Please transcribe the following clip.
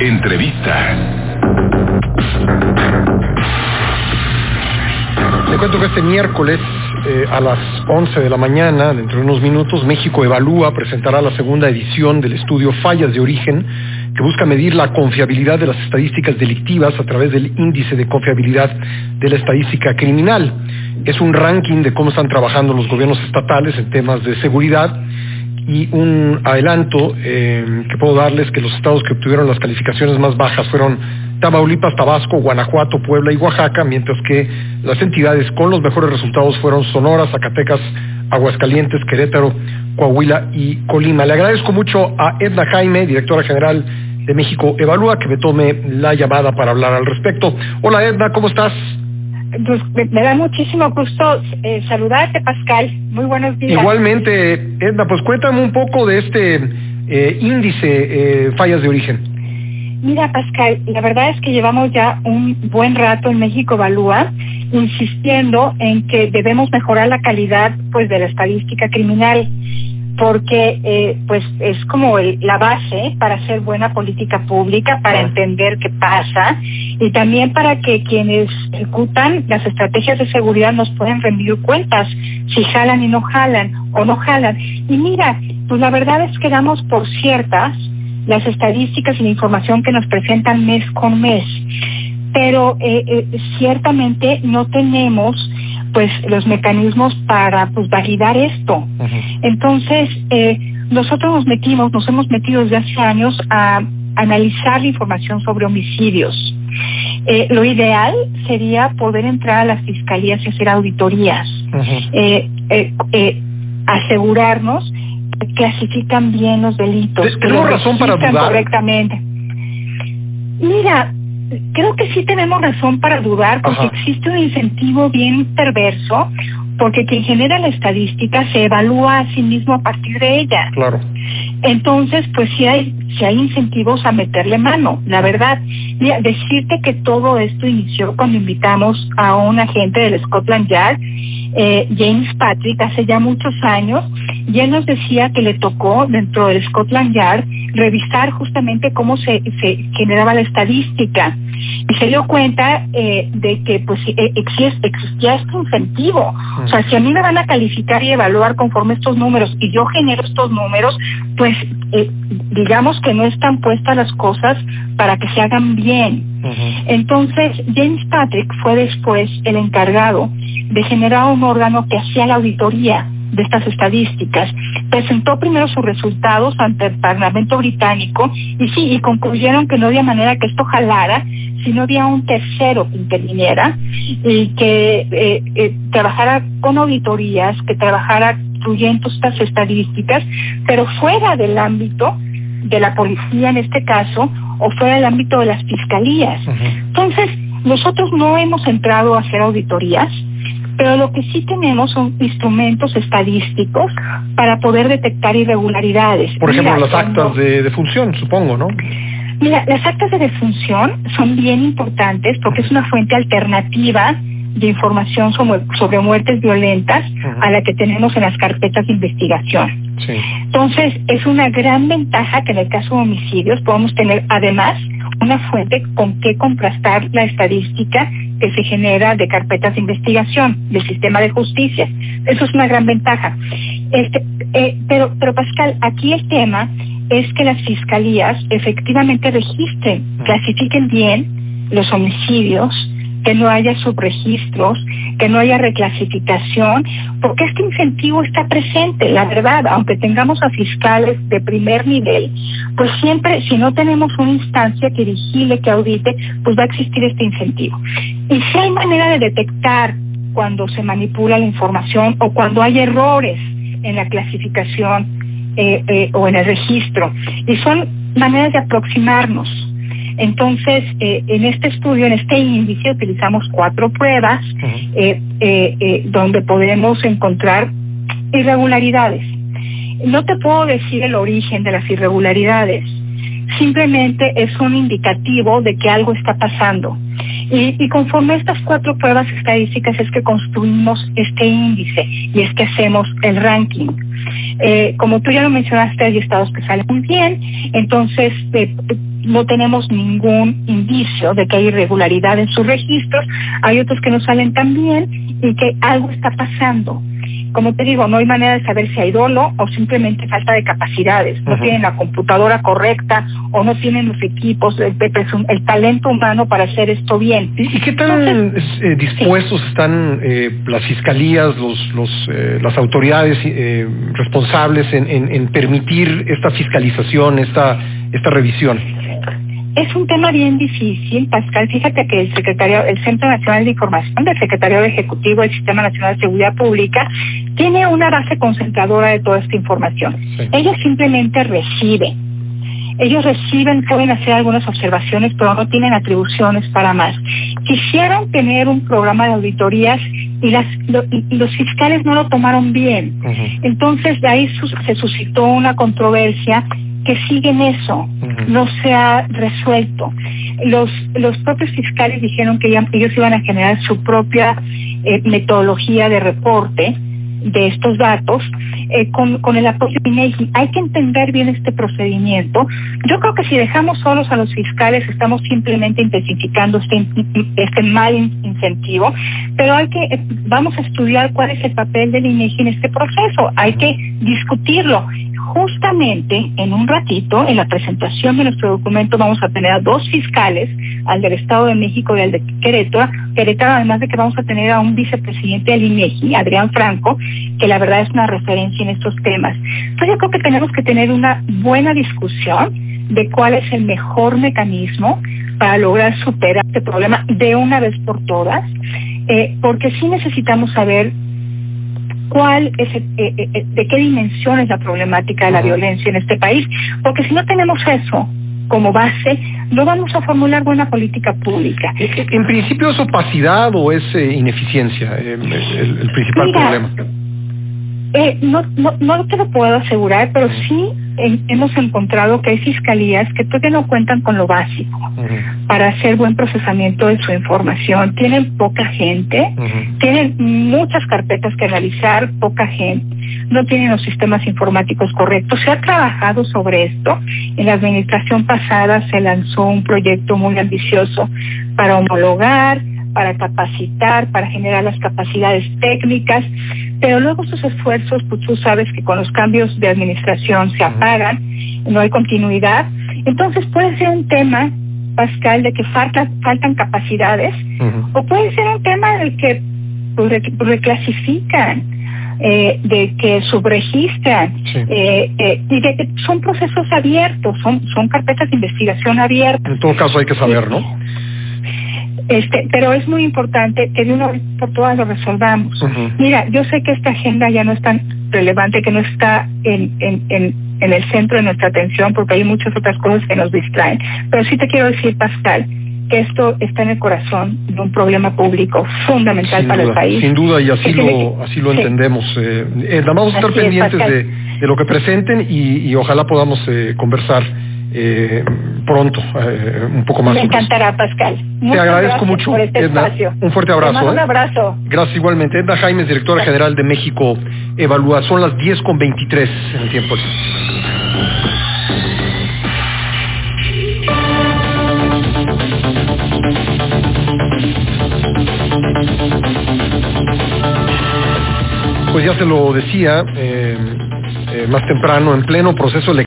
Entrevista. Le cuento que este miércoles eh, a las 11 de la mañana, dentro de unos minutos, México Evalúa presentará la segunda edición del estudio Fallas de Origen, que busca medir la confiabilidad de las estadísticas delictivas a través del índice de confiabilidad de la estadística criminal. Es un ranking de cómo están trabajando los gobiernos estatales en temas de seguridad y un adelanto eh, que puedo darles que los estados que obtuvieron las calificaciones más bajas fueron Tamaulipas, Tabasco, Guanajuato, Puebla y Oaxaca, mientras que las entidades con los mejores resultados fueron Sonora, Zacatecas, Aguascalientes, Querétaro, Coahuila y Colima. Le agradezco mucho a Edna Jaime, directora general de México Evalúa, que me tome la llamada para hablar al respecto. Hola Edna, ¿cómo estás? Pues me, da muchísimo gusto eh, saludarte, Pascal. Muy buenos días. Igualmente, Edna, pues cuéntame un poco de este eh, índice eh, fallas de origen. Mira, Pascal, la verdad es que llevamos ya un buen rato en México Evalúa insistiendo en que debemos mejorar la calidad pues de la estadística criminal porque eh, pues es como la base para hacer buena política pública, para entender qué pasa y también para que quienes ejecutan las estrategias de seguridad nos puedan rendir cuentas si jalan y no jalan o no jalan. Y mira, pues la verdad es que damos por ciertas las estadísticas y la información que nos presentan mes con mes. Pero eh, eh, ciertamente no tenemos pues los mecanismos para pues validar esto. Entonces, eh, nosotros nos metimos, nos hemos metido desde hace años a analizar la información sobre homicidios. lo ideal sería poder entrar a las fiscalías y hacer auditorías, asegurarnos clasifican bien los delitos. ¿Tenemos razón para dudar? Correctamente. Mira, creo que sí tenemos razón para dudar porque existe un incentivo bien perverso porque quien genera la estadística se evalúa a sí mismo a partir de ella. Claro. Entonces, pues sí hay, sí hay incentivos a meterle mano, la verdad. Mira, decirte que todo esto inició cuando invitamos a un agente del Scotland Yard, eh, James Patrick, hace ya muchos años, y él nos decía que le tocó dentro del Scotland Yard revisar justamente cómo se, generaba la estadística y se dio cuenta eh, de que pues eh, existía este incentivo. O sea, si a mí me van a calificar y evaluar conforme estos números y yo genero estos números, pues eh, digamos que no están puestas las cosas para que se hagan bien. Entonces, James Patrick fue después el encargado de generar un órgano que hacía la auditoría de estas estadísticas. Presentó primero sus resultados ante el Parlamento británico y sí, y concluyeron que no había manera que esto jalara si no había un tercero que interviniera y que eh, eh, trabajara con auditorías, que trabajara incluyendo estas estadísticas, pero fuera del ámbito de la policía en este caso o fuera del ámbito de las fiscalías. Entonces, nosotros no hemos entrado a hacer auditorías, pero lo que sí tenemos son instrumentos estadísticos para poder detectar irregularidades. Por ejemplo, las actas de, de función, supongo, ¿no? Mira, las actas de defunción son bien importantes porque es una fuente alternativa de información sobre, sobre muertes violentas a la que tenemos en las carpetas de investigación. Entonces, es una gran ventaja que en el caso de homicidios podemos tener además una fuente con que contrastar la estadística que se genera de carpetas de investigación del sistema de justicia. Eso es una gran ventaja. Este, eh, pero, pero Pascal, aquí el tema es que las fiscalías efectivamente registren, clasifiquen bien los homicidios, que no haya subregistros, que no haya reclasificación, porque este incentivo está presente, la verdad, aunque tengamos a fiscales de primer nivel, pues siempre, si no tenemos una instancia que vigile, que audite, pues va a existir este incentivo. Y si hay manera de detectar cuando se manipula la información o cuando hay errores en la clasificación eh, eh, o en el registro, y son maneras de aproximarnos entonces, eh, en este estudio, en este índice, utilizamos cuatro pruebas eh, eh, donde podemos encontrar irregularidades. No te puedo decir el origen de las irregularidades, simplemente es un indicativo de que algo está pasando. Y, conforme a estas cuatro pruebas estadísticas es que construimos este índice y es que hacemos el ranking. Eh, como tú ya lo mencionaste, hay estados que salen muy bien, entonces eh, no tenemos ningún indicio de que hay irregularidad en sus registros, hay otros que no salen tan bien y que algo está pasando como te digo, no hay manera de saber si hay dolo o simplemente falta de capacidades. No tienen la computadora correcta o no tienen los equipos, el, el talento humano para hacer esto bien. ¿Y, qué tan eh, dispuestos están eh, las fiscalías, los, los, eh, las autoridades responsables en, en, permitir esta fiscalización, esta, esta revisión? Es un tema bien difícil, Pascal. Fíjate que el secretario, el Centro Nacional de Información del Secretario Ejecutivo del Sistema Nacional de Seguridad Pública tiene una base concentradora de toda esta información. Ellos simplemente reciben. Ellos reciben, pueden hacer algunas observaciones, pero no tienen atribuciones para más. Quisieron tener un programa de auditorías y, las, los fiscales no lo tomaron bien. Entonces de ahí se suscitó una controversia que siguen eso, no se ha resuelto. Los, los propios fiscales dijeron que ellos iban a generar su propia eh, metodología de reporte de estos datos eh, con, con, el apoyo de INEGI. Hay que entender bien este procedimiento. Yo creo que si dejamos solos a los fiscales estamos simplemente intensificando este, este mal incentivo, pero hay que, eh, vamos a estudiar cuál es el papel del INEGI en este proceso. Hay que discutirlo justamente en un ratito, en la presentación de nuestro documento, vamos a tener a dos fiscales, al del Estado de México y al de Querétaro, Querétaro, además de que vamos a tener a un vicepresidente del INEGI, Adrián Franco, que la verdad es una referencia en estos temas. Entonces yo creo que tenemos que tener una buena discusión de cuál es el mejor mecanismo para lograr superar este problema de una vez por todas, eh, porque sí necesitamos saber cuál es, eh, eh, eh, de qué dimensión es la problemática de la violencia en este país, porque si no tenemos eso como base, no vamos a formular buena política pública. En principio es opacidad o es ineficiencia el, principal problema. no, no, no te lo puedo asegurar, pero sí hemos encontrado que hay fiscalías que todavía no cuentan con lo básico para hacer buen procesamiento de su información. Tienen poca gente, tienen muchas carpetas que realizar, poca gente, no tienen los sistemas informáticos correctos. Se ha trabajado sobre esto. En la administración pasada se lanzó un proyecto muy ambicioso para homologar, para capacitar, para generar las capacidades técnicas, pero luego esos esfuerzos, pues tú sabes que con los cambios de administración se apagan, no hay continuidad. Entonces puede ser un tema, Pascal, de que faltan capacidades, o puede ser un tema del que pues, reclasifican, eh, de que subregistran, eh, eh, y de que son procesos abiertos, son, son carpetas de investigación abiertas. En todo caso hay que saber, ¿no? Este, pero es muy importante que de una vez por todas lo resolvamos. Mira, yo sé que esta agenda ya no es tan relevante, que no está en, en, en, en, el centro de nuestra atención, porque hay muchas otras cosas que nos distraen. Pero sí te quiero decir, Pascal, que esto está en el corazón de un problema público fundamental para el país. Sin duda, y así lo, así lo entendemos. Eh, eh, vamos a estar pendientes de, de, lo que presenten y, y ojalá podamos eh, conversar eh, pronto, eh, un poco más. Me encantará, Pascal. Te agradezco mucho, este Un fuerte abrazo. Un ¿eh? abrazo. Gracias igualmente. Edna Jaime, directora general de México Evalúa. Son las 10 con 23 en el tiempo. Pues ya se lo decía más temprano, en pleno proceso electoral.